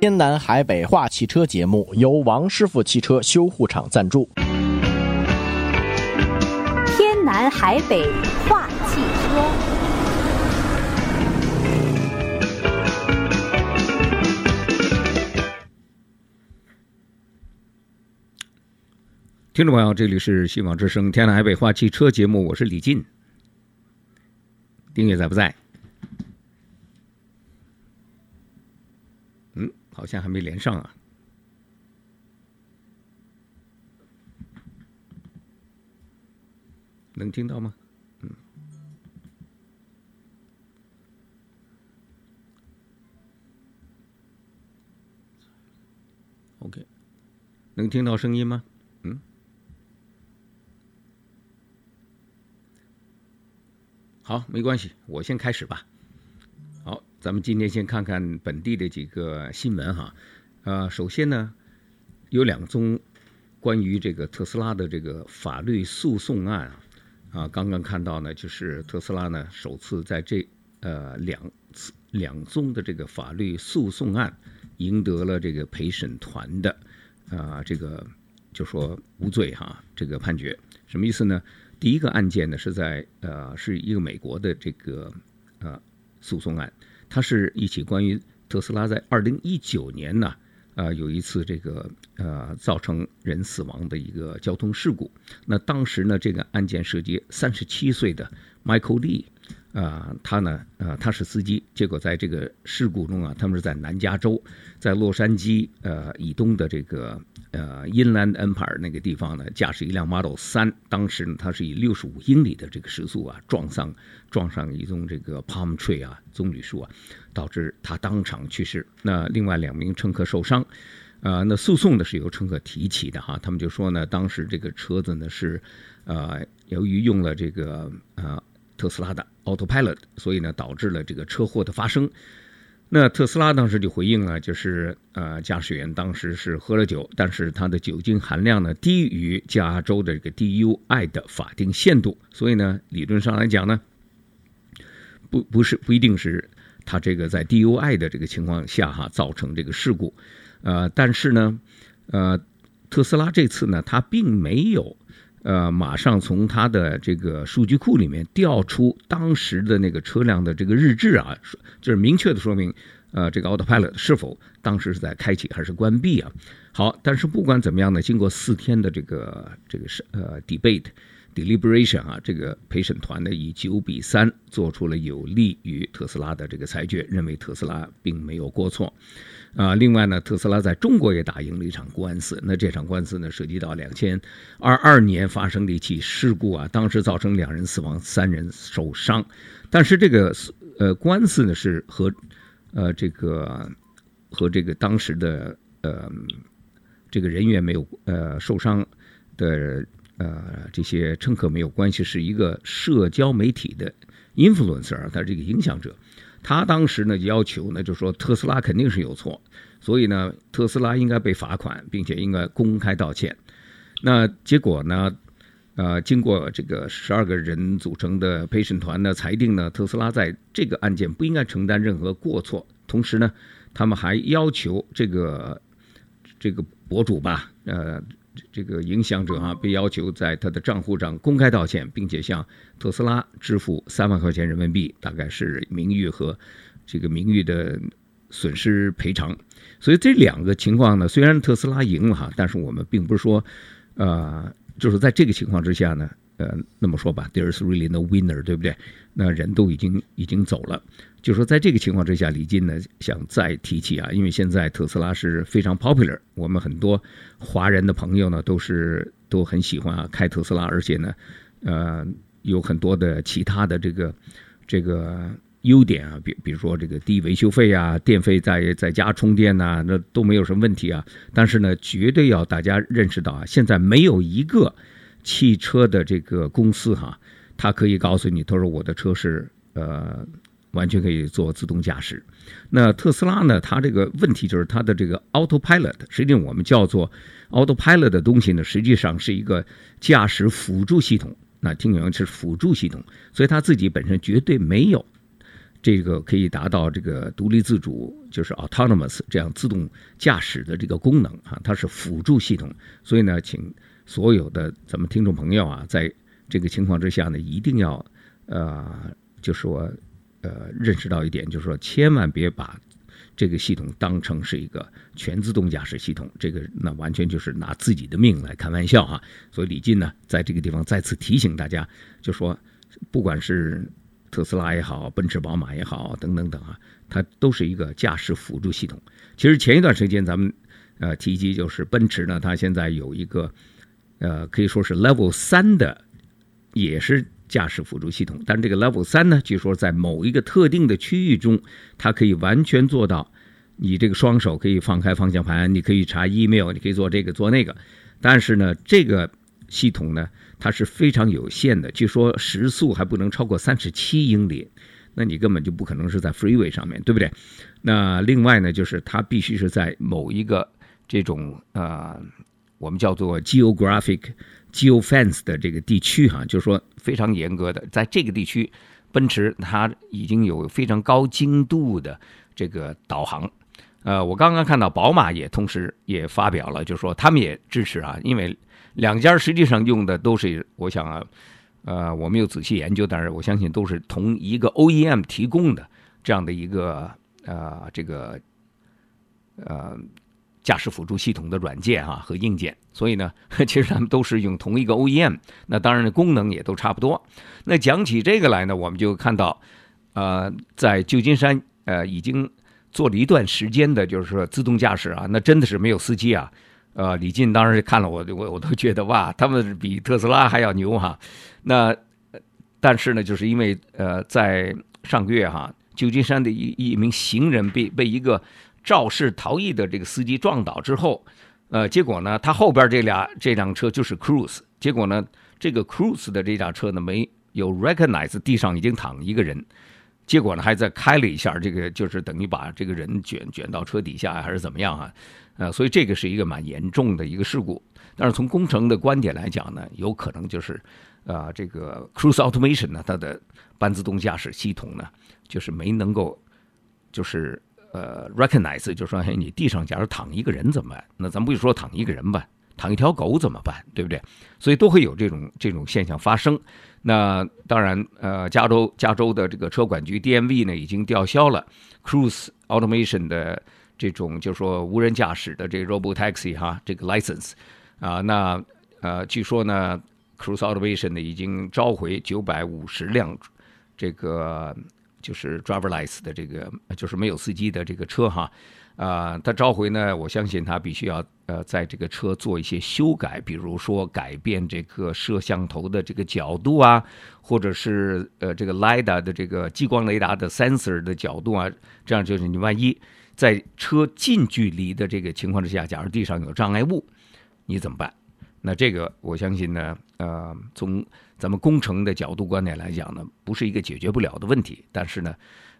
天南海北话汽车节目由王师傅汽车修护厂赞助。天南海北话汽车，听众朋友，这里是新网之声天南海北话汽车节目，我是李进。订阅在不在？好像还没连上啊，能听到吗？嗯，OK，能听到声音吗？嗯，好，没关系，我先开始吧。咱们今天先看看本地的几个新闻哈，呃，首先呢，有两宗关于这个特斯拉的这个法律诉讼案啊，刚刚看到呢，就是特斯拉呢首次在这呃两次两宗的这个法律诉讼案赢得了这个陪审团的啊这个就说无罪哈这个判决，什么意思呢？第一个案件呢是在呃是一个美国的这个呃诉讼案。它是一起关于特斯拉在二零一九年呢，呃，有一次这个呃造成人死亡的一个交通事故。那当时呢，这个案件涉及三十七岁的 Michael Lee。啊、他呢，呃，他是司机，结果在这个事故中啊，他们是在南加州，在洛杉矶呃以东的这个呃 Inland Empire 那个地方呢，驾驶一辆 Model 3，当时呢，他是以六十五英里的这个时速啊，撞上撞上一宗这个 Palm Tree 啊棕榈树啊，导致他当场去世。那另外两名乘客受伤，啊、那诉讼呢是由乘客提起的哈，他们就说呢，当时这个车子呢是呃由于用了这个呃。特斯拉的 Autopilot，所以呢导致了这个车祸的发生。那特斯拉当时就回应了，就是呃驾驶员当时是喝了酒，但是他的酒精含量呢低于加州的这个 DUI 的法定限度，所以呢理论上来讲呢，不不是不一定是他这个在 DUI 的这个情况下哈造成这个事故，呃但是呢呃特斯拉这次呢他并没有。呃，马上从他的这个数据库里面调出当时的那个车辆的这个日志啊，就是明确的说明，呃，这个 Autopilot 是否当时是在开启还是关闭啊？好，但是不管怎么样呢，经过四天的这个这个是呃 debate deliberation 啊，这个陪审团呢以九比三做出了有利于特斯拉的这个裁决，认为特斯拉并没有过错。啊，另外呢，特斯拉在中国也打赢了一场官司。那这场官司呢，涉及到两千二二年发生的一起事故啊，当时造成两人死亡，三人受伤。但是这个呃官司呢，是和呃这个和这个当时的呃这个人员没有呃受伤的呃这些乘客没有关系，是一个社交媒体的 influencer，他这个影响者。他当时呢要求呢，就说特斯拉肯定是有错，所以呢，特斯拉应该被罚款，并且应该公开道歉。那结果呢，呃，经过这个十二个人组成的陪审团的裁定呢，特斯拉在这个案件不应该承担任何过错。同时呢，他们还要求这个这个博主吧，呃。这个影响者啊，被要求在他的账户上公开道歉，并且向特斯拉支付三万块钱人民币，大概是名誉和这个名誉的损失赔偿。所以这两个情况呢，虽然特斯拉赢了哈，但是我们并不是说，呃，就是在这个情况之下呢。呃，那么说吧，there is really no winner，对不对？那人都已经已经走了，就说在这个情况之下，李金呢想再提起啊，因为现在特斯拉是非常 popular，我们很多华人的朋友呢都是都很喜欢啊开特斯拉，而且呢，呃，有很多的其他的这个这个优点啊，比比如说这个低维修费啊，电费在在家充电呐、啊，那都没有什么问题啊。但是呢，绝对要大家认识到啊，现在没有一个。汽车的这个公司哈，他可以告诉你，他说我的车是呃完全可以做自动驾驶。那特斯拉呢，它这个问题就是它的这个 Autopilot，实际上我们叫做 Autopilot 的东西呢，实际上是一个驾驶辅助系统。那听讲是辅助系统，所以它自己本身绝对没有这个可以达到这个独立自主，就是 autonomous 这样自动驾驶的这个功能啊，它是辅助系统。所以呢，请所有的咱们听众朋友啊，在这个情况之下呢，一定要呃，就说呃，认识到一点，就是说千万别把这个系统当成是一个全自动驾驶系统，这个那完全就是拿自己的命来开玩笑啊。所以李进呢，在这个地方再次提醒大家，就说不管是。特斯拉也好，奔驰、宝马也好，等等等啊，它都是一个驾驶辅助系统。其实前一段时间咱们呃提及，就是奔驰呢，它现在有一个呃可以说是 Level 三的，也是驾驶辅助系统。但这个 Level 三呢，据说在某一个特定的区域中，它可以完全做到，你这个双手可以放开方向盘，你可以查 email，你可以做这个做那个。但是呢，这个系统呢，它是非常有限的，据说时速还不能超过三十七英里，那你根本就不可能是在 freeway 上面对不对？那另外呢，就是它必须是在某一个这种呃，我们叫做 geographic geofence 的这个地区哈，就是说非常严格的，在这个地区，奔驰它已经有非常高精度的这个导航。呃，我刚刚看到宝马也同时也发表了，就是说他们也支持啊，因为。两家实际上用的都是，我想啊，呃，我没有仔细研究，但是我相信都是同一个 OEM 提供的这样的一个呃这个呃驾驶辅助系统的软件、啊、和硬件，所以呢，其实他们都是用同一个 OEM，那当然功能也都差不多。那讲起这个来呢，我们就看到，呃，在旧金山呃已经做了一段时间的，就是说自动驾驶啊，那真的是没有司机啊。呃，李进当时看了我，我我都觉得哇，他们比特斯拉还要牛哈。那但是呢，就是因为呃，在上个月哈，旧金山的一一名行人被被一个肇事逃逸的这个司机撞倒之后，呃，结果呢，他后边这俩这辆车就是 Cruise，结果呢，这个 Cruise 的这辆车呢没有 recognize 地上已经躺一个人，结果呢还在开了一下，这个就是等于把这个人卷卷到车底下还是怎么样啊？呃，所以这个是一个蛮严重的一个事故。但是从工程的观点来讲呢，有可能就是，啊，这个 Cruise Automation 呢，它的半自动驾驶系统呢，就是没能够，就是呃 recognize，就是说，嘿，你地上假如躺一个人怎么办？那咱不就说躺一个人吧，躺一条狗怎么办？对不对？所以都会有这种这种现象发生。那当然，呃，加州加州的这个车管局 DMV 呢，已经吊销了 Cruise Automation 的。这种就是说无人驾驶的这 Robotaxi 哈，这个 license 啊，那呃，据说呢，Cruise Automation 呢已经召回九百五十辆这个就是 driverless 的这个就是没有司机的这个车哈啊，他召回呢，我相信他必须要呃在这个车做一些修改，比如说改变这个摄像头的这个角度啊，或者是呃这个 LIDA 的这个激光雷达的 sensor 的角度啊，这样就是你万一。在车近距离的这个情况之下，假如地上有障碍物，你怎么办？那这个我相信呢，呃，从咱们工程的角度观点来讲呢，不是一个解决不了的问题。但是呢，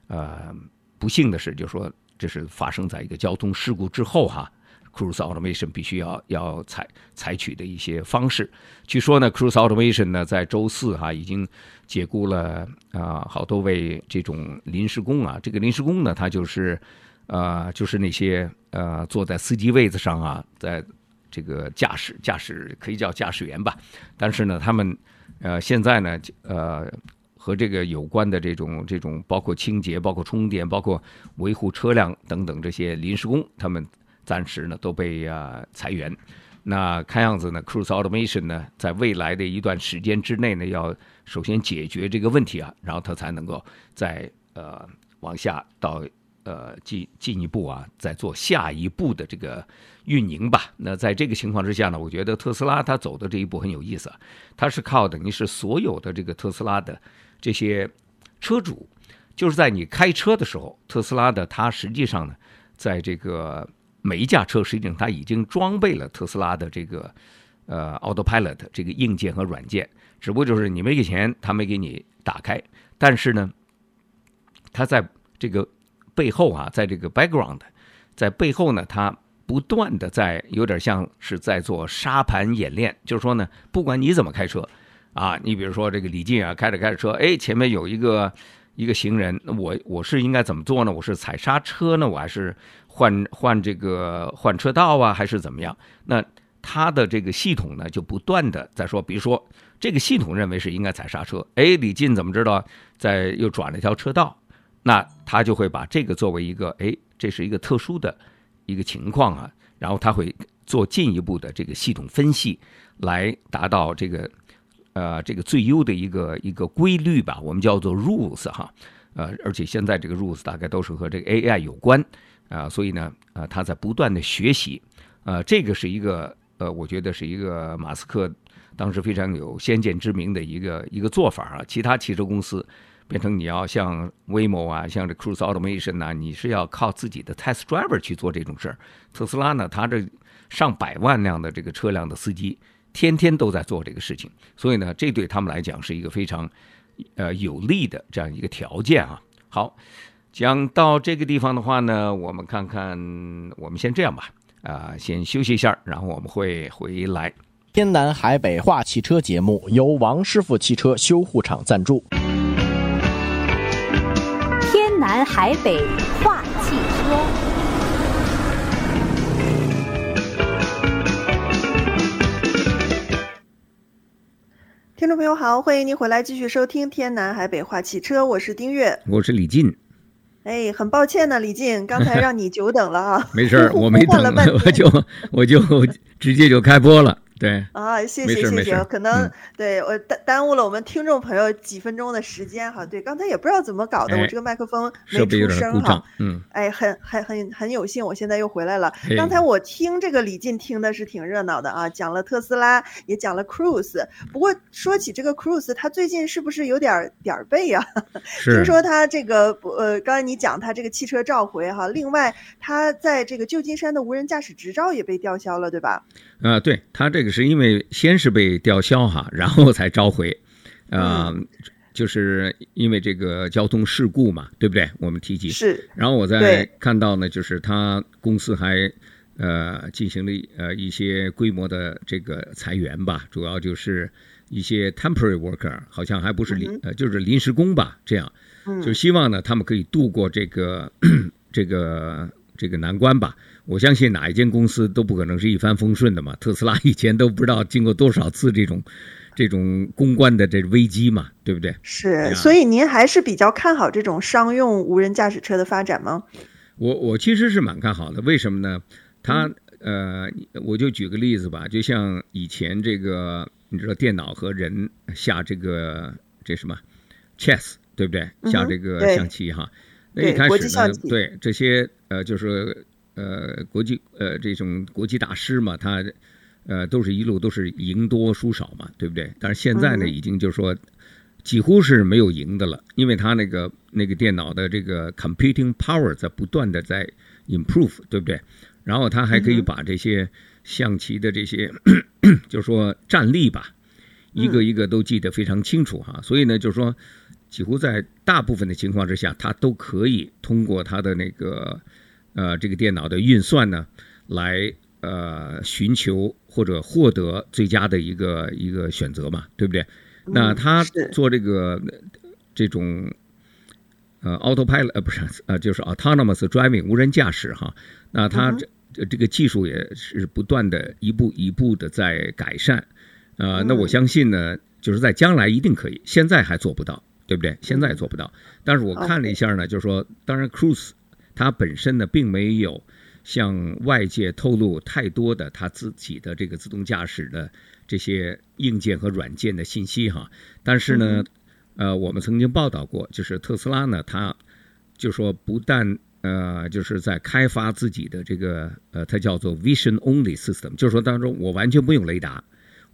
呃，不幸的是，就是说这是发生在一个交通事故之后哈，Cruise Automation 必须要要采采取的一些方式。据说呢，Cruise Automation 呢在周四哈已经解雇了啊、好多位这种临时工啊，这个临时工呢，他就是。呃，就是那些呃坐在司机位子上啊，在这个驾驶驾驶可以叫驾驶员吧，但是呢，他们呃现在呢呃和这个有关的这种这种包括清洁、包括充电、包括维护车辆等等这些临时工，他们暂时呢都被啊、呃、裁员。那看样子呢，Cruise Automation 呢在未来的一段时间之内呢，要首先解决这个问题啊，然后他才能够再呃往下到。呃，进进一步啊，再做下一步的这个运营吧。那在这个情况之下呢，我觉得特斯拉它走的这一步很有意思，它是靠等于是所有的这个特斯拉的这些车主，就是在你开车的时候，特斯拉的它实际上呢，在这个每一架车实际上它已经装备了特斯拉的这个呃 Autopilot 这个硬件和软件，只不过就是你没给钱，他没给你打开，但是呢，它在这个。背后啊，在这个 background，在背后呢，它不断的在有点像是在做沙盘演练，就是说呢，不管你怎么开车，啊，你比如说这个李进啊，开着开着车，哎，前面有一个一个行人，我我是应该怎么做呢？我是踩刹车呢，我还是换换这个换车道啊，还是怎么样？那它的这个系统呢，就不断的在说，比如说这个系统认为是应该踩刹车，哎，李进怎么知道在又转了一条车道？那他就会把这个作为一个，哎，这是一个特殊的一个情况啊，然后他会做进一步的这个系统分析，来达到这个。呃，这个最优的一个一个规律吧，我们叫做 rules 哈，呃，而且现在这个 rules 大概都是和这个 AI 有关啊、所以呢，呃，他在不断的学习，呃，这个是一个呃，我觉得是一个马斯克当时非常有先见之明的一个一个做法啊。其他汽车公司变成你要像 Waymo 啊，像这 Cruise Automation 啊，你是要靠自己的 test driver 去做这种事儿。特斯拉呢，它这上百万辆的这个车辆的司机。天天都在做这个事情，所以呢，这对他们来讲是一个非常，呃，有利的这样一个条件啊。好，讲到这个地方的话呢，我们看看，我们先这样吧，啊、先休息一下，然后我们会回来。天南海北话汽车节目由王师傅汽车修护厂赞助。天南海北话汽车。听众朋友好，欢迎您回来继续收听《天南海北话汽车》，我是丁月，我是李进。哎，很抱歉呢，李进，刚才让你久等了啊。没事，我没等，我就我就直接就开播了。对啊，谢谢谢谢，可能、嗯、对我耽耽误了我们听众朋友几分钟的时间哈。对，刚才也不知道怎么搞的，哎、我这个麦克风没出声哈。嗯，哎，很很很很有幸，我现在又回来了。刚才我听这个李进听的是挺热闹的啊，讲了特斯拉，也讲了 Cruise。不过说起这个 Cruise，他最近是不是有点点儿背呀？听说他这个呃，刚才你讲他这个汽车召回哈，另外他在这个旧金山的无人驾驶执照也被吊销了，对吧？啊、呃，对他这个是因为先是被吊销哈，然后才召回，啊、呃嗯，就是因为这个交通事故嘛，对不对？我们提及是。然后我再看到呢，就是他公司还呃进行了呃一些规模的这个裁员吧，主要就是一些 temporary worker，好像还不是临、嗯、呃就是临时工吧，这样，就希望呢他们可以度过这个 这个这个难关吧。我相信哪一间公司都不可能是一帆风顺的嘛。特斯拉以前都不知道经过多少次这种这种公关的这危机嘛，对不对？是，所以您还是比较看好这种商用无人驾驶车的发展吗？我我其实是蛮看好的，为什么呢？它呃，我就举个例子吧，就像以前这个，你知道电脑和人下这个这什么 chess，对不对？下这个象棋哈。那一开始呢，对这些呃，就是。呃，国际呃这种国际大师嘛，他呃都是一路都是赢多输少嘛，对不对？但是现在呢，已经就是说几乎是没有赢的了，因为他那个那个电脑的这个 computing power 在不断的在 improve，对不对？然后他还可以把这些象棋的这些 就是说战力吧，一个一个都记得非常清楚哈。所以呢，就是说几乎在大部分的情况之下，他都可以通过他的那个。呃，这个电脑的运算呢，来呃寻求或者获得最佳的一个一个选择嘛，对不对？那他做这个这种呃 autopilot 呃不是呃就是 autonomous driving 无人驾驶哈，那他这这个技术也是不断的一步一步的在改善，呃，那我相信呢，就是在将来一定可以，现在还做不到，对不对？现在做不到，但是我看了一下呢，就是说，当然 Cruise。它本身呢，并没有向外界透露太多的他自己的这个自动驾驶的这些硬件和软件的信息哈。但是呢，呃，我们曾经报道过，就是特斯拉呢，它就说不但呃，就是在开发自己的这个呃，它叫做 Vision Only System，就是说当中我完全不用雷达，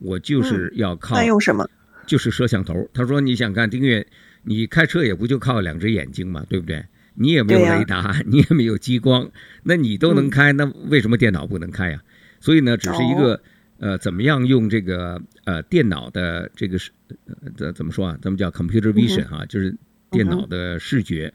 我就是要靠，那用什么？就是摄像头。他说你想看丁月，你开车也不就靠两只眼睛嘛，对不对？你也没有雷达，啊、你也没有激光，那你都能开，那为什么电脑不能开呀、啊？所以呢，只是一个呃，怎么样用这个呃电脑的这个是怎怎么说啊？咱们叫 computer vision 哈、啊，就是电脑的视觉。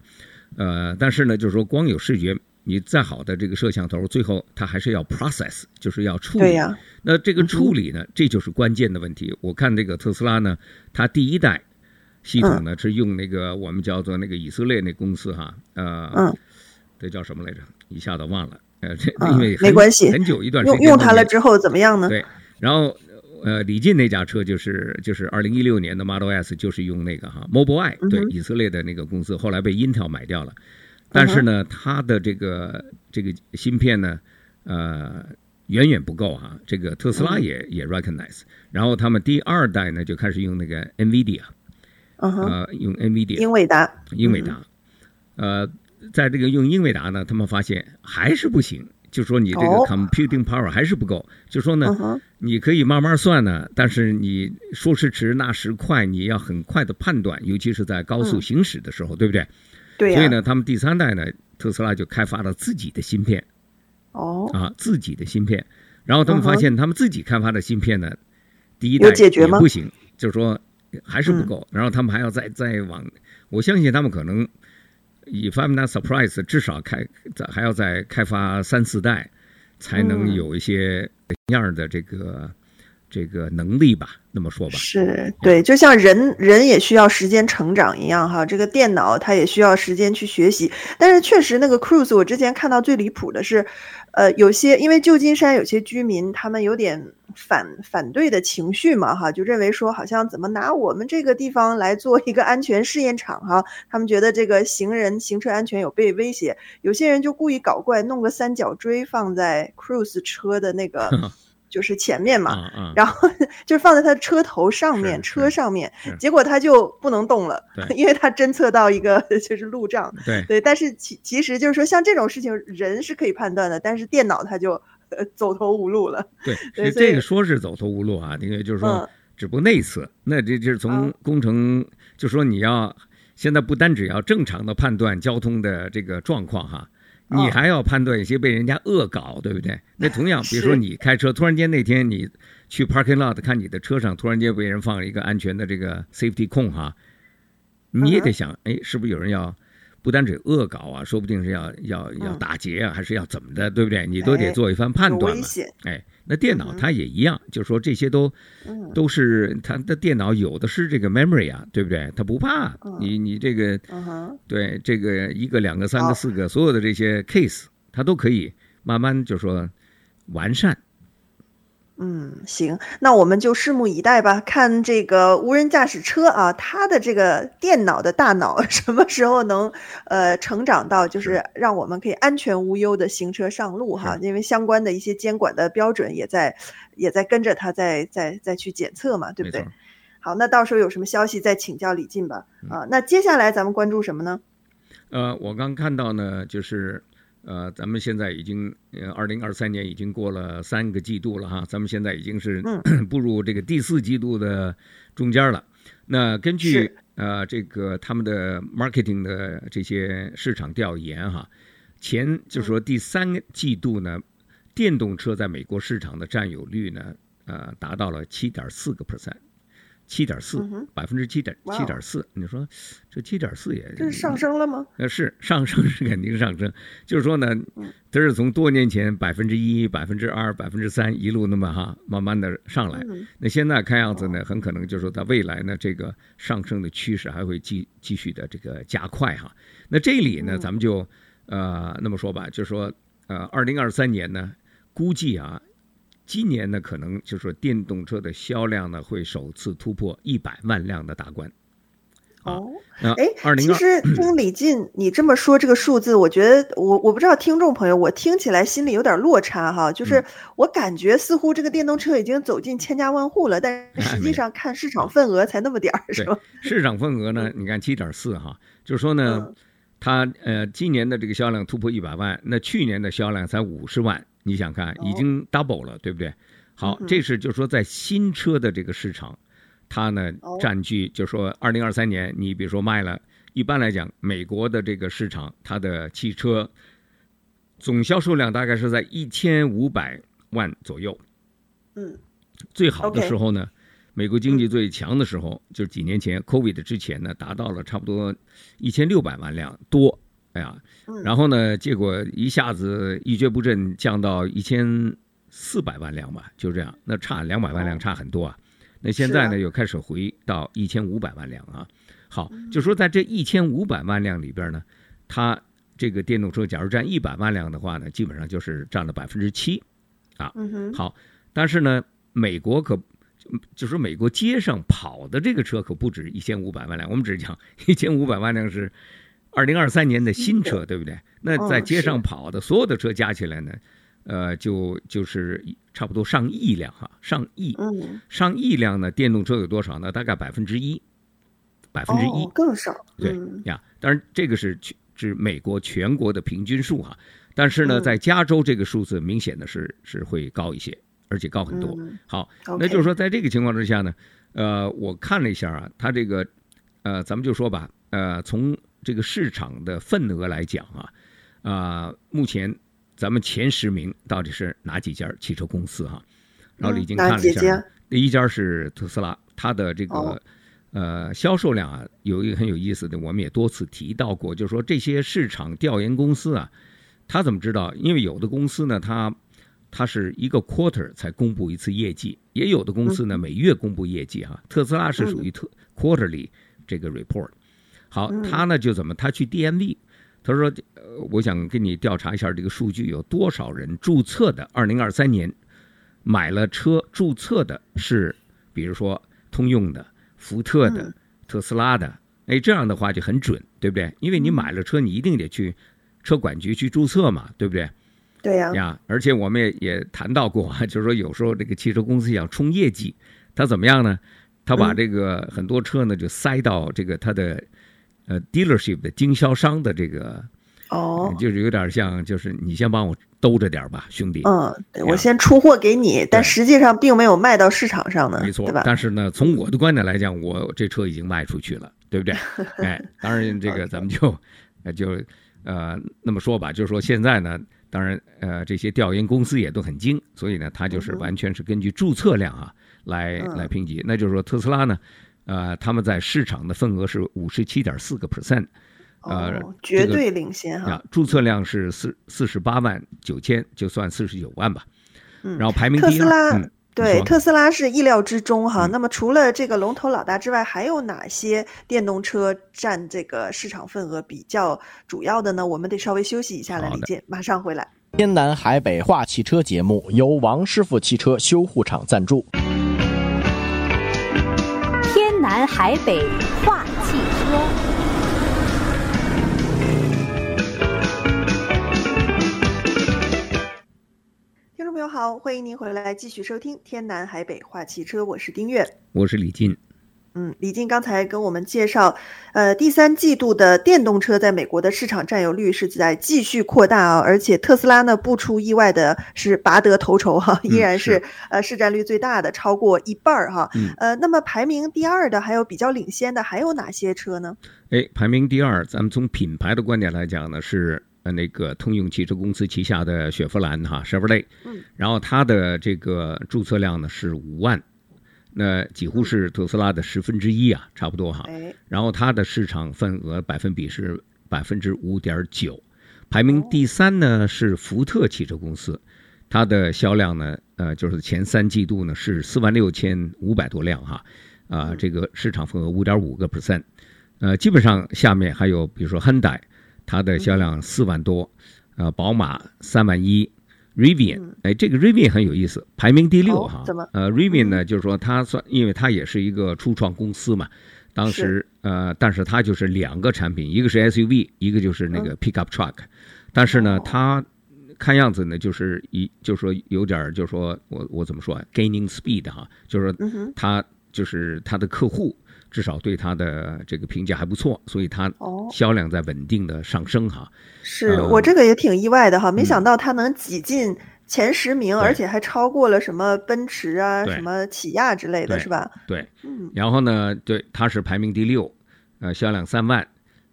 呃，但是呢，就是说光有视觉，你再好的这个摄像头，最后它还是要 process，就是要处理。对呀。那这个处理呢，这就是关键的问题。我看这个特斯拉呢，它第一代。系统呢是用那个我们叫做那个以色列那公司哈，呃，嗯，这叫什么来着？一下子忘了。呃，这因为没关系，很久一段时间用用它了之后怎么样呢？对，然后呃，李进那架车就是就是二零一六年的 Model S，就是用那个哈 Mobileye，对，以色列的那个公司，后来被 Intel 买掉了。但是呢，它的这个这个芯片呢，呃，远远不够哈。这个特斯拉也也 recognize，然后他们第二代呢就开始用那个 NVIDIA，呃，用 NVIDIA，英伟达，英伟达，呃。在这个用英伟达呢，他们发现还是不行，就说你这个 computing power 还是不够，就说呢，你可以慢慢算呢，但是你说时迟那时快，你要很快的判断，尤其是在高速行驶的时候，对不对？对。所以呢，他们第三代呢，特斯拉就开发了自己的芯片。哦。啊，自己的芯片，然后他们发现他们自己开发的芯片呢，第一代也不行，就是说还是不够，然后他们还要再再往，我相信他们可能。以 not surprised，至少开还要再开发三四代，才能有一些样的这个、嗯、这个能力吧。那么说吧，是对，就像人人也需要时间成长一样哈，这个电脑它也需要时间去学习。但是确实，那个 Cruise 我之前看到最离谱的是。呃，有些因为旧金山有些居民，他们有点反反对的情绪嘛，哈，就认为说好像怎么拿我们这个地方来做一个安全试验场，哈，他们觉得这个行人行车安全有被威胁，有些人就故意搞怪，弄个三角锥放在 Cruise 车的那个。就是前面嘛，嗯嗯、然后就是放在他的车头上面，车上面，结果他就不能动了，因为他侦测到一个 就是路障。对对，但是其其实就是说，像这种事情，人是可以判断的，但是电脑它就呃走投无路了。对，这个说是走投无路啊，因为就是说，嗯、只不过那次，那这就是从工程，嗯、就说你要现在不单只要正常的判断交通的这个状况哈。你还要判断一些被人家恶搞，对不对？那同样，比如说你开车，突然间那天你去 parking lot 看你的车上突然间被人放了一个安全的这个 safety 控哈，你也得想，哎，是不是有人要不单只恶搞啊，说不定是要要要打劫啊，还是要怎么的，对不对？你都得做一番判断嘛。哎。那电脑它也一样，嗯、就是说这些都，嗯、都是它的电脑有的是这个 memory 啊，对不对？它不怕、嗯、你你这个，嗯、对这个一个两个三个四个，所有的这些 case，它都可以慢慢就说完善。嗯，行，那我们就拭目以待吧，看这个无人驾驶车啊，它的这个电脑的大脑 什么时候能呃成长到，就是让我们可以安全无忧的行车上路哈，因为相关的一些监管的标准也在也在跟着它在在再去检测嘛，对不对？好，那到时候有什么消息再请教李进吧。啊，那接下来咱们关注什么呢？呃，我刚看到呢，就是。呃，咱们现在已经呃，二零二三年已经过了三个季度了哈，咱们现在已经是 步入这个第四季度的中间了。那根据呃这个他们的 marketing 的这些市场调研哈，前就是说第三季度呢，电动车在美国市场的占有率呢，呃，达到了七点四个 percent。七点四，百分之七点七点四，你说这七点四也这是上升了吗？呃，是上升，是肯定上升。就是说呢，它是从多年前百分之一、百分之二、百分之三一路那么哈，慢慢的上来。那现在看样子呢，很可能就是说它未来呢，这个上升的趋势还会继继续的这个加快哈。那这里呢，咱们就呃那么说吧，就是说呃，二零二三年呢，估计啊。今年呢，可能就是说电动车的销量呢，会首次突破一百万辆的大关。哦，哎，其实 听李进你这么说这个数字，我觉得我我不知道听众朋友，我听起来心里有点落差哈。就是我感觉似乎这个电动车已经走进千家万户了，但 实际上看市场份额才那么点儿，是吧？市场份额呢，你看七点四哈，就是说呢，它呃今年的这个销量突破一百万，那去年的销量才五十万。你想看，已经 double 了，对不对？好，这是就是说在新车的这个市场，它呢占据，就是说二零二三年，你比如说卖了，一般来讲，美国的这个市场，它的汽车总销售量大概是在一千五百万左右。嗯，最好的时候呢，美国经济最强的时候，就是几年前 COVID 之前呢，达到了差不多一千六百万辆多。哎呀，然后呢，结果一下子一蹶不振，降到一千四百万辆吧，就这样，那差两百万辆，差很多啊。那现在呢，又开始回到一千五百万辆啊。好，就说在这一千五百万辆里边呢，它这个电动车假如占一百万辆的话呢，基本上就是占了百分之七，啊，好，但是呢，美国可就说美国街上跑的这个车可不止一千五百万辆，我们只讲一千五百万辆是二零二三年的新车，对不对？那在街上跑的所有的车加起来呢？呃，就就是差不多上亿辆哈，上亿，嗯，上亿辆呢，电动车有多少呢？大概百分之一，百分之一更少，对呀。当然，这个是指美国全国的平均数哈，但是呢，在加州这个数字明显的是是会高一些，而且高很多。好，那就是说，在这个情况之下呢，呃，我看了一下啊，它这个，呃，咱们就说吧，呃，从这个市场的份额来讲啊，啊，目前。咱们前十名到底是哪几家汽车公司哈？然后李静看了一下，第一家是特斯拉，它的这个呃销售量啊，有一个很有意思的，我们也多次提到过，就是说这些市场调研公司啊，他怎么知道？因为有的公司呢，它它是一个 quarter 才公布一次业绩，也有的公司呢每月公布业绩哈。特斯拉是属于特 quarterly 这个 report。好，他呢就怎么？他去 DMV。他说：“呃，我想跟你调查一下这个数据，有多少人注册的？二零二三年买了车注册的是，比如说通用的、福特的、特斯拉的。哎，这样的话就很准，对不对？因为你买了车，你一定得去车管局去注册嘛，对不对？对呀。呀，而且我们也也谈到过，就是说有时候这个汽车公司想冲业绩，他怎么样呢？他把这个很多车呢就塞到这个他的。”呃，dealership 的经销商的这个哦，就是有点像，就是你先帮我兜着点吧，兄弟。嗯，我先出货给你，但实际上并没有卖到市场上呢，没错，对吧？但是呢，从我的观点来讲，我这车已经卖出去了，对不对？哎，当然这个咱们就 就呃那么说吧，就是说现在呢，当然呃这些调研公司也都很精，所以呢，它就是完全是根据注册量啊来来评级。那就是说特斯拉呢。呃，他们在市场的份额是五十七点四个 percent，呃，绝对领先哈。注册量是四四十八万九千，就算四十九万吧。嗯，然后排名第一。特斯拉，嗯、对，特斯拉是意料之中哈。嗯、那么除了这个龙头老大之外，还有哪些电动车占这个市场份额比较主要的呢？我们得稍微休息一下了，李健马上回来。天南海北话汽车节目由王师傅汽车修护厂赞助。南海北话汽车，听众朋友好，欢迎您回来继续收听《天南海北话汽车》，我是丁月，我是李进。嗯，李静刚才跟我们介绍，呃，第三季度的电动车在美国的市场占有率是在继续扩大啊，而且特斯拉呢不出意外的是拔得头筹哈，依然是，呃市占率最大的，超过一半儿哈。嗯、呃，那么排名第二的还有比较领先的还有哪些车呢？哎，排名第二，咱们从品牌的观点来讲呢，是呃那个通用汽车公司旗下的雪佛兰哈，Chevrolet，嗯，然后它的这个注册量呢是五万。那几乎是特斯拉的十分之一啊，差不多哈。然后它的市场份额百分比是百分之五点九，排名第三呢是福特汽车公司，它的销量呢，呃，就是前三季度呢是四万六千五百多辆哈，啊，这个市场份额五点五个 percent，呃，基本上下面还有比如说亨代，它的销量四万多，呃，宝马三万一。Rivian，哎，这个 Rivian 很有意思，排名第六哈。怎么？呃，Rivian 呢，就是说它算，因为它也是一个初创公司嘛。当时呃，但是它就是两个产品，一个是 SUV，一个就是那个 pickup truck。但是呢，它看样子呢，就是一，就是说有点，就是说我我怎么说啊，gaining speed 哈，就是说它就是它的客户。至少对它的这个评价还不错，所以它销量在稳定的上升哈。是、呃、我这个也挺意外的哈，没想到它能挤进前十名，嗯、而且还超过了什么奔驰啊、什么起亚之类的，是吧？对，嗯。然后呢，对，它是排名第六，呃，销量三万，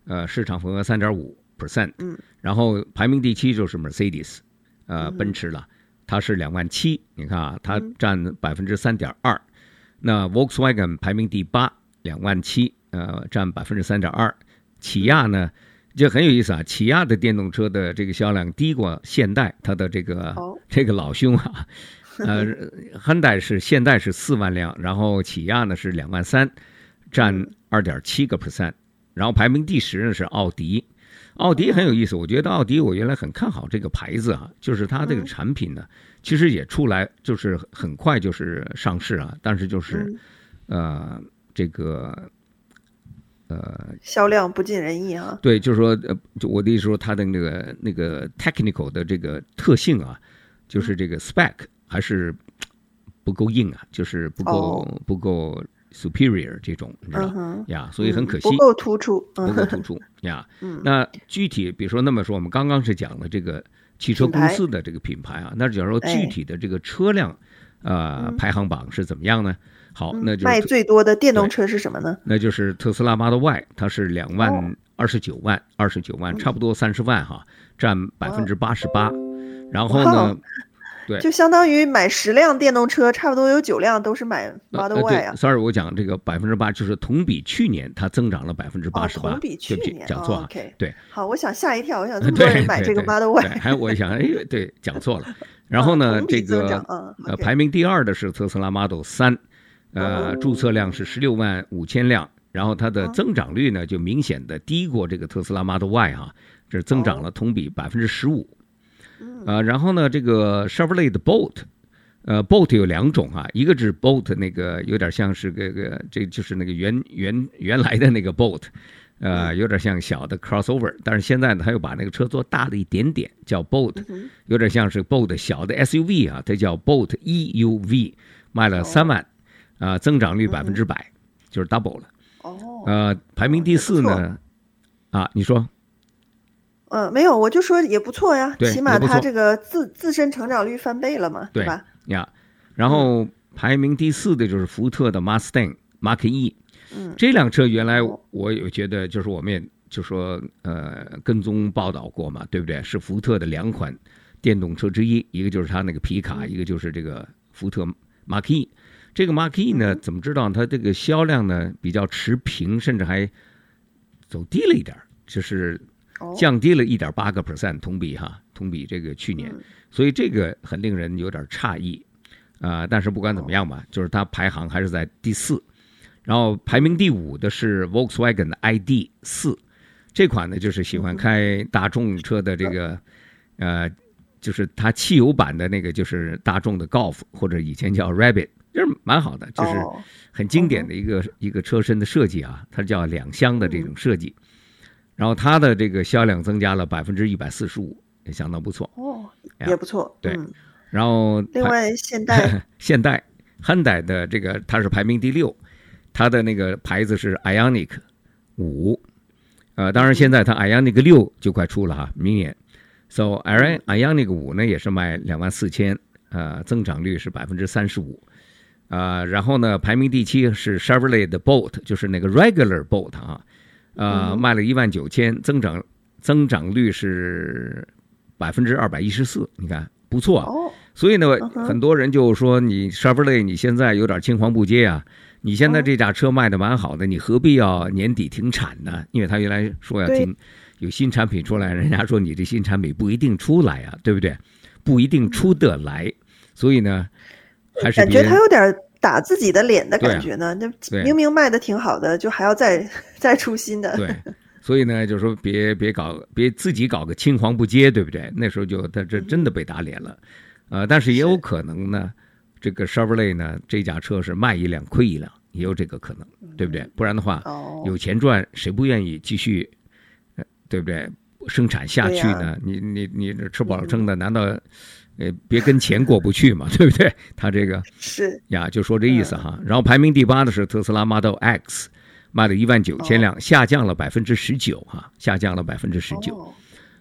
呃，市场份额三点五 percent。嗯。然后排名第七就是 Mercedes，呃，奔驰了，它是两万七，你看啊，它占百分之三点二。那 Volkswagen 排名第八。两万七，呃，占百分之三点二。起亚呢，就很有意思啊。起亚的电动车的这个销量低过现代，它的这个、oh. 这个老兄啊，呃，汉代是现代是四万辆，然后起亚呢是两万三，占二点七个 percent，然后排名第十呢是奥迪。奥迪很有意思，我觉得奥迪我原来很看好这个牌子啊，就是它这个产品呢，其实也出来就是很快就是上市啊，但是就是，呃，这个，呃，销量不尽人意啊。对，就是说，呃，就我的意思说，它的那个那个 technical 的这个特性啊，就是这个 spec 还是不够硬啊，就是不够不够。superior 这种，你知道呀，所以很可惜，不够突出，不够突出 呀。那具体，比如说，那么说，我们刚刚是讲了这个汽车公司的这个品牌啊，那假如说具体的这个车辆，呃，排行榜是怎么样呢？好，那就卖最多的电动车是什么呢？那就是特斯拉 Model Y，它是两万二十九万，二十九万，差不多三十万哈，占百分之八十八。然后呢？对，就相当于买十辆电动车，差不多有九辆都是买 Model Y 啊。Sorry，我讲这个百分之八，就是同比去年它增长了百分之八十八。同比去年，讲错了。对，好，我想吓一跳，我想 这么多人买这个 Model Y。还有，我想，哎，对，讲错了。然后呢，这个呃，排名第二的是特斯拉 Model 三，呃，注册量是十六万五千辆，然后它的增长率呢就明显的低过这个特斯拉 Model Y 哈，这增长了同比百分之十五。呃，然后呢，这个 Chevrolet 的 Bolt，呃，Bolt 有两种啊，一个是 Bolt 那个有点像是个个，这就是那个原原原来的那个 Bolt，呃，有点像小的 Crossover，但是现在呢，他又把那个车做大了一点点，叫 Bolt，有点像是 Bolt 小的 SUV 啊，它叫 Bolt EUV，卖了三万，啊、呃，增长率百分之百，就是 double 了。哦。呃，排名第四呢，啊，你说。嗯，没有，我就说也不错呀，起码它这个自自身成长率翻倍了嘛，对，吧？呀，然后排名第四的就是福特的 Mustang Mach E，嗯，这辆车原来我有觉得就是我们也就说呃跟踪报道过嘛，对不对？是福特的两款电动车之一，一个就是它那个皮卡，一个就是这个福特 Mach E。这个 Mark E 呢，怎么知道它这个销量呢比较持平，甚至还走低了一点，就是。降低了一点八个 percent，同比哈，同比这个去年，所以这个很令人有点诧异啊、呃。但是不管怎么样吧，就是它排行还是在第四，然后排名第五的是 Volkswagen 的 ID 四，这款呢就是喜欢开大众车的这个，呃，就是它汽油版的那个就是大众的 Golf 或者以前叫 Rabbit，就是蛮好的，就是很经典的一个一个车身的设计啊，它叫两厢的这种设计。然后它的这个销量增加了百分之一百四十五，也相当不错。哦，也不错。对，嗯、然后另外现代。现代汉代的这个它是排名第六，它的那个牌子是 Ioniq 五，呃，当然现在它 Ioniq 六就快出了哈，明年。So Ioniq 五呢也是卖两万四千，呃，增长率是百分之三十五，啊，然后呢排名第七是 Chevrolet 的 Bolt，就是那个 Regular Bolt 啊。呃，卖了一万九千，增长增长率是百分之二百一十四，你看不错啊。所以呢，很多人就说你 Chevrolet 你现在有点青黄不接啊。你现在这架车卖的蛮好的，你何必要年底停产呢？因为他原来说要停，有新产品出来，人家说你这新产品不一定出来啊，对不对？不一定出得来，所以呢，还是感觉他有点。打自己的脸的感觉呢？那、啊、明明卖的挺好的，就还要再再出新的。对，所以呢，就是说别别搞，别自己搞个青黄不接，对不对？那时候就他这真的被打脸了。嗯、呃，但是也有可能呢，这个 Chevrolet 呢，这架车是卖一辆亏一辆，也有这个可能，对不对？不然的话，哦、有钱赚，谁不愿意继续，对不对？生产下去呢？啊、你你你这吃饱了撑的，难道？呃，别跟钱过不去嘛，对不对？他这个是呀，就说这意思哈。然后排名第八的是特斯拉 Model X，卖了一万九千辆，下降了百分之十九哈，下降了百分之十九。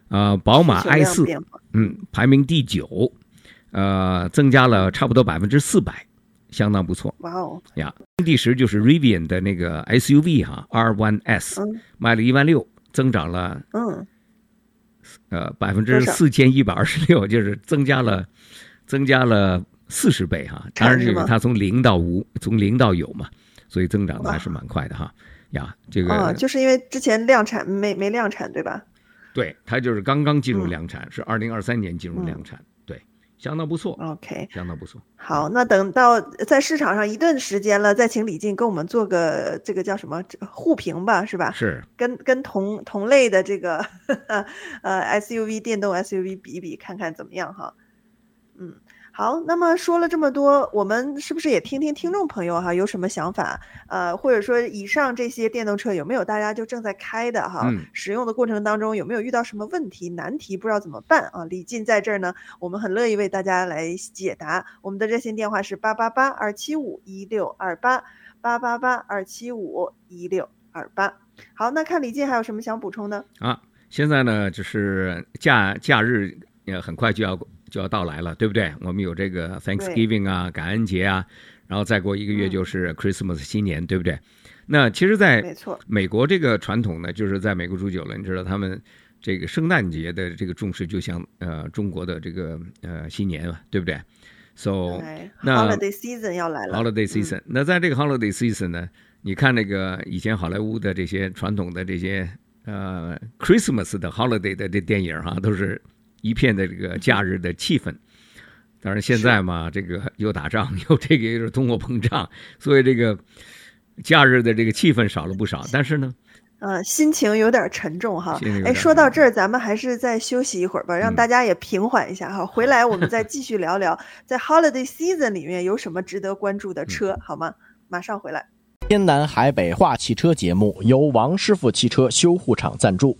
呃，宝马 i 四，嗯，排名第九，呃，增加了差不多百分之四百，相当不错。哇哦呀，第十就是 Rivian 的那个 SUV 哈，R1S，卖了一万六，增长了嗯。呃，百分之四千一百二十六，就是增加了，增加了四十倍哈。当然，这个它从零到无，从零到有嘛，所以增长的还是蛮快的哈。呀，这个啊，就是因为之前量产没没量产对吧？对，它就是刚刚进入量产，是二零二三年进入量产，对，相当不错。OK，相当不错。好，那等到在市场上一段时间了，再请李静跟我们做个这个叫什么互评吧，是吧？是。跟跟同同类的这个 呃 SUV 电动 SUV 比一比，看看怎么样哈。嗯。好，那么说了这么多，我们是不是也听听听众朋友哈有什么想法？呃，或者说以上这些电动车有没有大家就正在开的哈？嗯、使用的过程当中有没有遇到什么问题难题？不知道怎么办啊？李进在这儿呢，我们很乐意为大家来解答。我们的热线电话是八八八二七五一六二八八八八二七五一六二八。好，那看李进还有什么想补充的？啊，现在呢就是假假日也很快就要。就要到来了，对不对？我们有这个 Thanksgiving 啊，感恩节啊，然后再过一个月就是 Christmas 新年，嗯、对不对？那其实，在美国这个传统呢，就是在美国住久了，你知道他们这个圣诞节的这个重视，就像呃中国的这个呃新年嘛，对不对？So，、Holiday Season 要来了。Holiday Season，、嗯、那在这个 Holiday Season 呢，你看那个以前好莱坞的这些传统的这些呃 Christmas 的 Holiday 的这电影哈、啊，都是。一片的这个假日的气氛，当然现在嘛，这个又打仗，又这个又是通货膨胀，所以这个假日的这个气氛少了不少。但是呢，呃，心情有点沉重哈。哎，说到这儿，咱们还是再休息一会儿吧，让大家也平缓一下哈。嗯、回来我们再继续聊聊，在 Holiday Season 里面有什么值得关注的车，嗯、好吗？马上回来。天南海北话汽车节目由王师傅汽车修护厂赞助。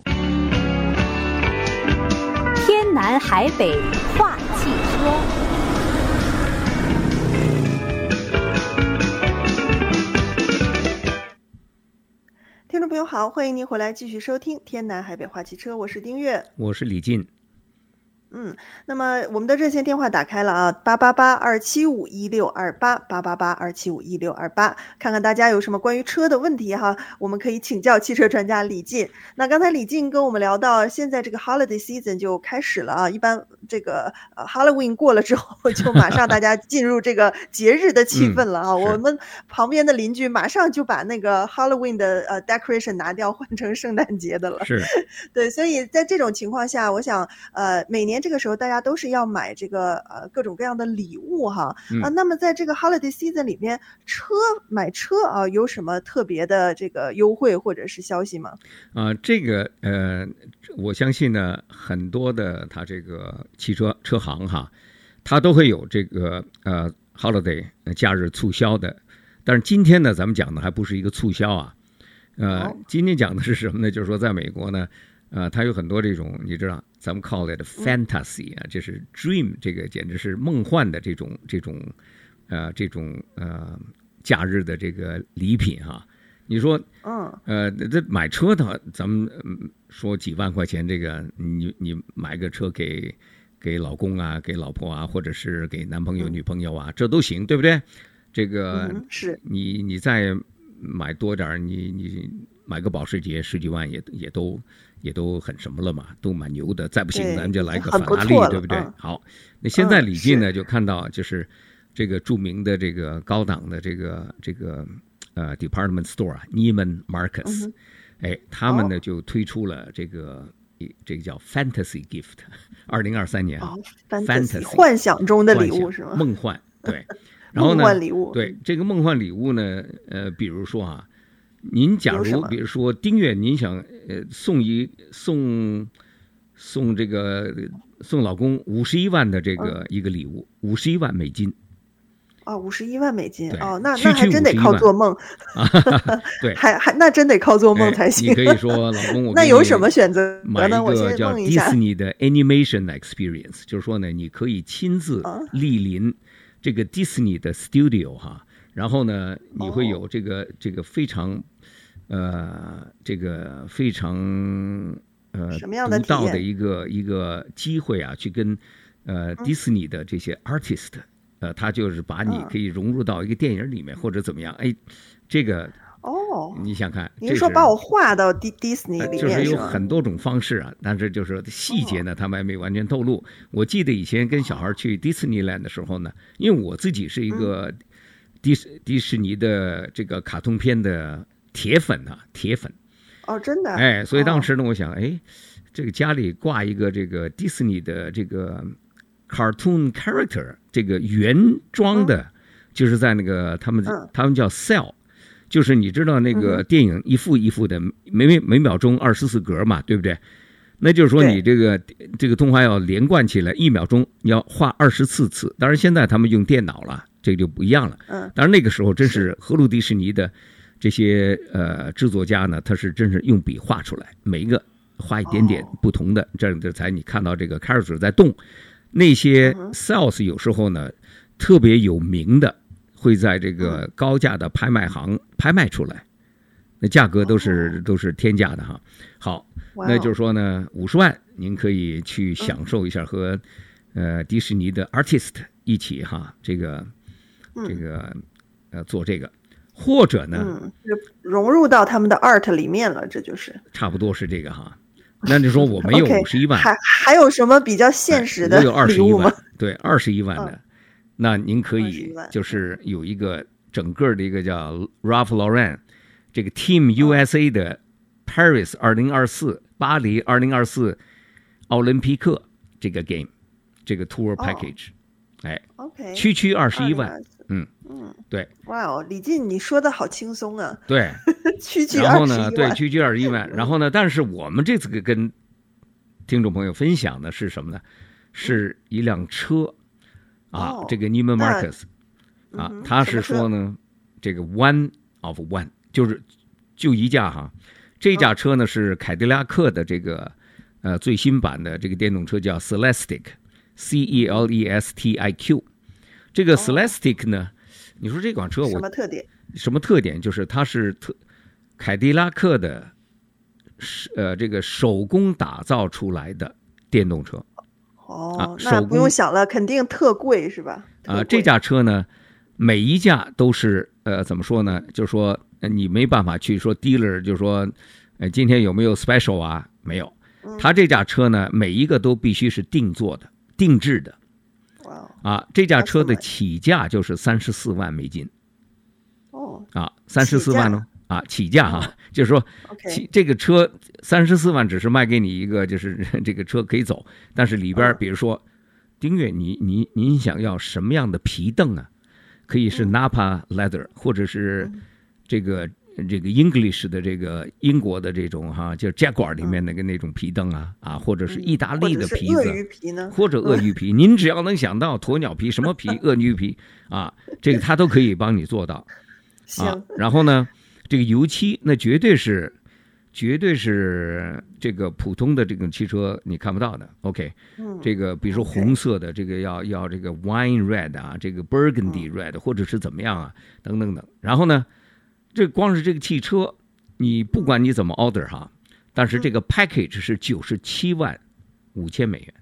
南海北话汽车，听众朋友好，欢迎您回来继续收听《天南海北话汽车》，我是丁月，我是李进。嗯，那么我们的热线电话打开了啊，八八八二七五一六二八八八八二七五一六二八，看看大家有什么关于车的问题哈，我们可以请教汽车专家李进。那刚才李进跟我们聊到，现在这个 holiday season 就开始了啊，一般这个呃 Halloween 过了之后，就马上大家进入这个节日的气氛了啊。嗯、我们旁边的邻居马上就把那个 Halloween 的呃 decoration 拿掉，换成圣诞节的了。是，对，所以在这种情况下，我想呃每年。这个时候大家都是要买这个呃各种各样的礼物哈、嗯、啊，那么在这个 holiday season 里面，车买车啊有什么特别的这个优惠或者是消息吗？啊，这个呃，我相信呢，很多的他这个汽车车行哈，他都会有这个呃 holiday 假日促销的，但是今天呢，咱们讲的还不是一个促销啊，呃，哦、今天讲的是什么呢？就是说在美国呢。呃，它有很多这种，你知道，咱们 call it fantasy 啊，这是 dream，这个简直是梦幻的这种这种，呃，这种呃假日的这个礼品哈、啊。你说，嗯，呃，这买车的，咱们说几万块钱，这个你你买个车给给老公啊，给老婆啊，或者是给男朋友、女朋友啊，这都行，对不对？这个是你你再买多点，你你买个保时捷十几万也也都。也都很什么了嘛，都蛮牛的。再不行，咱们就来个法拉利，对不对？好，那现在李进呢，就看到就是这个著名的这个高档的这个这个呃 department store 啊 Neiman Marcus，哎，他们呢就推出了这个这个叫 Fantasy Gift，二零二三年啊，Fantasy 幻想中的礼物是吗？梦幻对，然后呢，对这个梦幻礼物呢，呃，比如说啊。您假如比如说丁月，您想呃送一送送这个送老公五十一万的这个一个礼物，五十一万美金。哦，五十一万美金哦，那那还真得靠做梦啊！对，还还那真得靠做梦才行。你可以说 老公，我那有什么选择？买一个叫迪士尼的 Animation Experience，就是说呢，你可以亲自莅临这个迪士尼的 Studio 哈。然后呢，你会有这个、oh. 这个非常，呃，这个非常呃独到的一个一个机会啊，去跟呃迪士尼的这些 artist，呃，他就是把你可以融入到一个电影里面、uh. 或者怎么样，哎，这个哦，oh. 你想看？您说把我画到迪迪士尼里面、呃、就是有很多种方式啊，但是就是细节呢，他们还没完全透露。Oh. 我记得以前跟小孩去迪士尼 land 的时候呢，因为我自己是一个。嗯迪士迪士尼的这个卡通片的铁粉啊，铁粉。哦，真的？哎，所以当时呢，我想，哎，这个家里挂一个这个迪士尼的这个 cartoon character 这个原装的，就是在那个他们他们叫 cell，就是你知道那个电影一幅一幅的，每每每秒钟二十四格嘛，对不对？那就是说你这个这个动画要连贯起来，一秒钟你要画二十四次。当然现在他们用电脑了，这个就不一样了。嗯，当然那个时候真是荷鲁迪士尼的这些呃制作家呢，他是真是用笔画出来，每一个画一点点不同的，这样这才你看到这个 character 在动。那些 sales 有时候呢特别有名的，会在这个高价的拍卖行拍卖出来，那价格都是都是天价的哈。好。那就是说呢，五十万您可以去享受一下和，呃，迪士尼的 artist 一起哈，这个，这个，呃，做这个，或者呢，嗯融入到他们的 art 里面了，这就是差不多是这个哈。那你说我没有 五十一万，还还有什么比较现实的？我有二十一万，对，二十一万的，那您可以就是有一个整个的一个叫 Ralph Lauren 这个 Team USA 的 Paris 二零二四。巴黎二零二四奥林匹克这个 game，这个 tour package，哎，OK，区区二十一万，嗯嗯，对，哇哦，李进，你说的好轻松啊，对，区区然后呢，对，区区二十一万，然后呢，但是我们这次跟听众朋友分享的是什么呢？是一辆车啊，这个 Neiman Marcus 啊，他是说呢，这个 one of one，就是就一架哈。这架车呢是凯迪拉克的这个呃最新版的这个电动车，叫 Celestic，C E L E S T I Q。这个 Celestic 呢，你说这款车我什么特点？什么特点？就是它是特凯迪拉克的，呃，这个手工打造出来的电动车。哦，那不用想了，肯定特贵是吧？啊，这架车呢，每一架都是呃，怎么说呢？就是说。你没办法去说 dealer，就是说，呃，今天有没有 special 啊？没有。他这架车呢，每一个都必须是定做的、定制的。哇！啊，这架车的起价就是三十四万美金。哦。啊，三十四万呢？啊，起价啊，就是说，起这个车三十四万只是卖给你一个，就是 这个车可以走，但是里边比如说，丁月，你你您想要什么样的皮凳啊？可以是 Nappa leather，或者是。这个这个 English 的这个英国的这种哈，就是 Jaguar 里面那个那种皮灯啊啊，或者是意大利的皮子，或者鳄鱼皮，您只要能想到鸵鸟皮 什么皮，鳄鱼皮啊，这个他都可以帮你做到。啊，然后呢，这个油漆那绝对是绝对是这个普通的这种汽车你看不到的。OK，这个比如说红色的这个要要这个 Wine Red 啊，这个 Burgundy Red 或者是怎么样啊，等等等。然后呢？这光是这个汽车，你不管你怎么 order 哈，但是这个 package 是九十七万五千美元。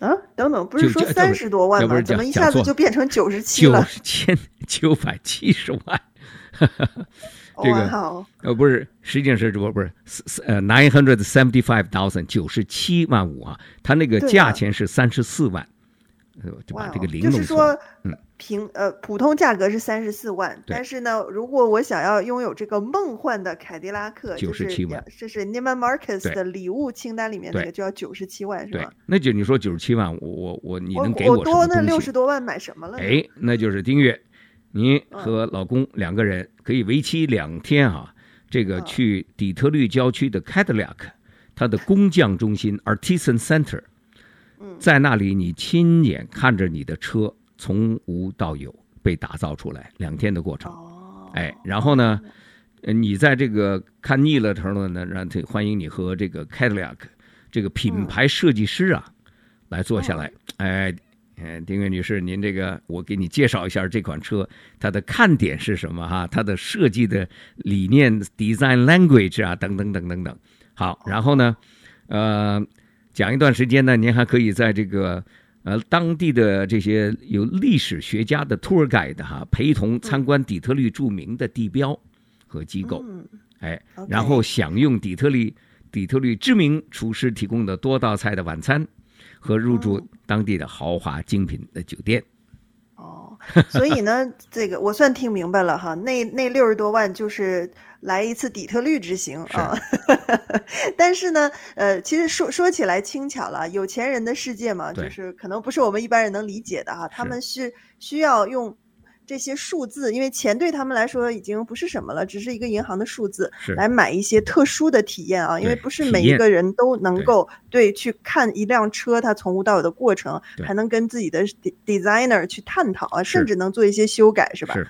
啊，等等，不是说三十多万吗？怎么一下子就变成九十七了？九千九百七十万。这个呃不是，实际上是不不是呃 nine hundred seventy five thousand 九十七万五啊，它那个价钱是三十四万。就把这个零弄就是说，嗯，平呃普通价格是三十四万，但是呢，如果我想要拥有这个梦幻的凯迪拉克，九十七万，这是 Neiman Marcus 的礼物清单里面那个就要九十七万，是吧？那就你说九十七万，我我我你能给我我多那六十多万买什么了？哎，那就是丁月，你和老公两个人可以为期两天啊，这个去底特律郊区的 Cadillac，它的工匠中心 Artisan Center。在那里，你亲眼看着你的车从无到有被打造出来，两天的过程。哦哎，然后呢，你在这个看腻了时候呢，让欢迎你和这个 Cadillac 这个品牌设计师啊来坐下来。哎，丁月女士，您这个我给你介绍一下这款车，它的看点是什么哈？它的设计的理念 （design language） 啊，等等等等等。好，然后呢，呃。讲一段时间呢，您还可以在这个呃当地的这些有历史学家的 tour guide 哈陪同参观底特律著名的地标和机构，哎，然后享用底特律底特律知名厨师提供的多道菜的晚餐，和入住当地的豪华精品的酒店。哦，所以呢，这个我算听明白了哈，那那六十多万就是来一次底特律之行啊。但是呢，呃，其实说说起来轻巧了，有钱人的世界嘛，就是可能不是我们一般人能理解的哈，他们是需要用。这些数字，因为钱对他们来说已经不是什么了，只是一个银行的数字，来买一些特殊的体验啊。因为不是每一个人都能够对，对去看一辆车它从无到有的过程，还能跟自己的 designer 去探讨啊，甚至能做一些修改，是吧？是。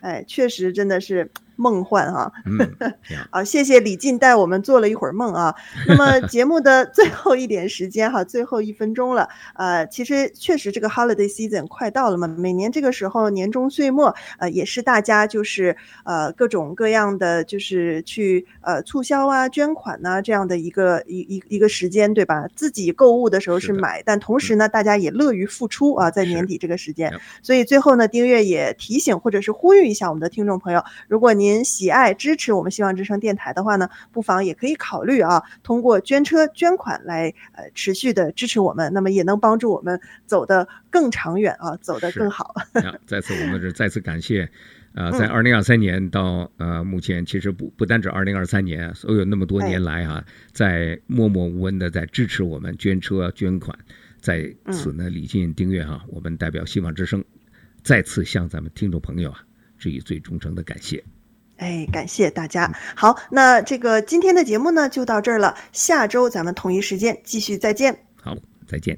哎，确实真的是。梦幻哈，嗯，好，谢谢李静带我们做了一会儿梦啊。那么 节目的最后一点时间哈，最后一分钟了。呃，其实确实这个 holiday season 快到了嘛，每年这个时候年终岁末，呃，也是大家就是呃各种各样的就是去呃促销啊、捐款呐、啊、这样的一个一一一个时间，对吧？自己购物的时候是买，是但同时呢，大家也乐于付出啊，在年底这个时间。所以最后呢，丁月也提醒或者是呼吁一下我们的听众朋友，如果您您喜爱支持我们希望之声电台的话呢，不妨也可以考虑啊，通过捐车捐款来呃持续的支持我们，那么也能帮助我们走得更长远啊，走得更好。再次我们是再次感谢，呃，在二零二三年到呃目前，其实不不单止二零二三年，所有那么多年来啊，在默默无闻的在支持我们捐车捐款，在此呢，李进丁月哈，我们代表希望之声再次向咱们听众朋友啊致以最忠诚的感谢。哎，感谢大家。好，那这个今天的节目呢，就到这儿了。下周咱们同一时间继续再见。好，再见。